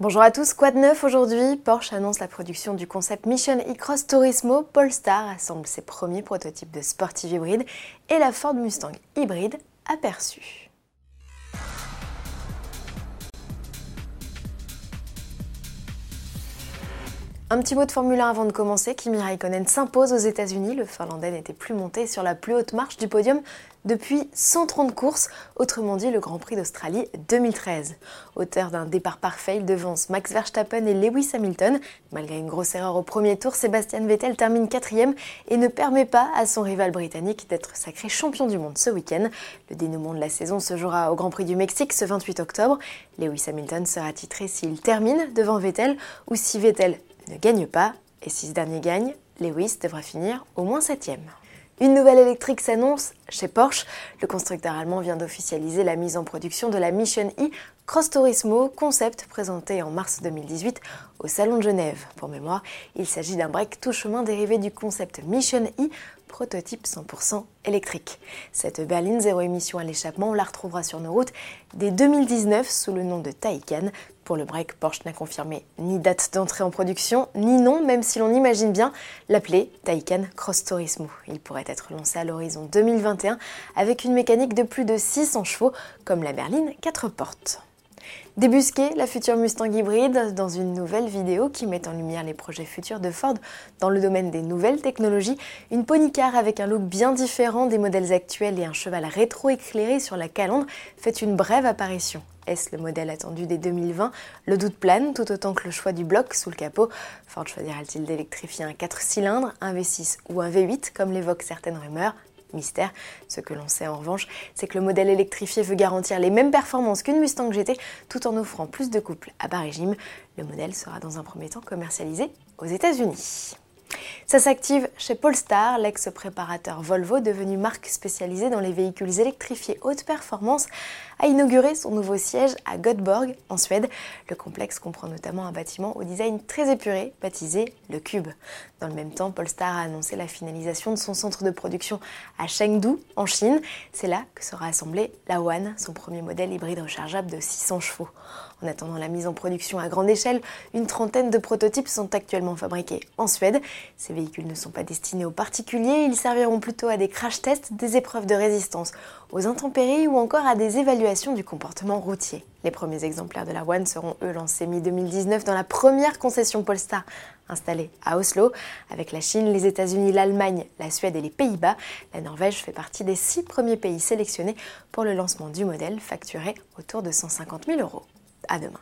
Bonjour à tous, quoi de neuf aujourd'hui Porsche annonce la production du concept Mission E-Cross Turismo. Polestar assemble ses premiers prototypes de sportive hybride et la Ford Mustang hybride aperçue. Un petit mot de Formule 1 avant de commencer. Kimi Raikkonen s'impose aux États-Unis. Le Finlandais n'était plus monté sur la plus haute marche du podium depuis 130 courses, autrement dit le Grand Prix d'Australie 2013. Auteur d'un départ parfait, il devance Max Verstappen et Lewis Hamilton. Malgré une grosse erreur au premier tour, Sébastien Vettel termine quatrième et ne permet pas à son rival britannique d'être sacré champion du monde ce week-end. Le dénouement de la saison se jouera au Grand Prix du Mexique ce 28 octobre. Lewis Hamilton sera titré s'il termine devant Vettel ou si Vettel ne gagne pas, et si ce dernier gagne, Lewis devra finir au moins septième. Une nouvelle électrique s'annonce chez Porsche. Le constructeur allemand vient d'officialiser la mise en production de la Mission E Cross Turismo, concept présenté en mars 2018 au Salon de Genève. Pour mémoire, il s'agit d'un break tout chemin dérivé du concept Mission E, prototype 100% électrique. Cette berline zéro émission à l'échappement, on la retrouvera sur nos routes dès 2019 sous le nom de Taycan, pour le break, Porsche n'a confirmé ni date d'entrée en production, ni nom, même si l'on imagine bien l'appeler Taycan Cross Turismo. Il pourrait être lancé à l'horizon 2021 avec une mécanique de plus de 600 chevaux, comme la berline 4 portes. Débusquer la future Mustang hybride dans une nouvelle vidéo qui met en lumière les projets futurs de Ford dans le domaine des nouvelles technologies, une pony car avec un look bien différent des modèles actuels et un cheval rétro-éclairé sur la calandre fait une brève apparition. Est-ce le modèle attendu dès 2020 Le doute plane tout autant que le choix du bloc sous le capot. Ford choisira-t-il d'électrifier un 4 cylindres, un V6 ou un V8 comme l'évoquent certaines rumeurs? Mystère. Ce que l'on sait en revanche, c'est que le modèle électrifié veut garantir les mêmes performances qu'une Mustang GT tout en offrant plus de couple à bas régime. Le modèle sera dans un premier temps commercialisé aux États-Unis. Ça s'active chez Polestar, l'ex-préparateur Volvo, devenu marque spécialisée dans les véhicules électrifiés haute performance, a inauguré son nouveau siège à Göteborg, en Suède. Le complexe comprend notamment un bâtiment au design très épuré, baptisé le Cube. Dans le même temps, Polestar a annoncé la finalisation de son centre de production à Chengdu, en Chine. C'est là que sera assemblé la One, son premier modèle hybride rechargeable de 600 chevaux. En attendant la mise en production à grande échelle, une trentaine de prototypes sont actuellement fabriqués en Suède. Véhicules ne sont pas destinés aux particuliers, ils serviront plutôt à des crash tests, des épreuves de résistance aux intempéries ou encore à des évaluations du comportement routier. Les premiers exemplaires de la One seront eux lancés mi-2019 dans la première concession Polestar installée à Oslo. Avec la Chine, les États-Unis, l'Allemagne, la Suède et les Pays-Bas, la Norvège fait partie des six premiers pays sélectionnés pour le lancement du modèle facturé autour de 150 000 euros. À demain.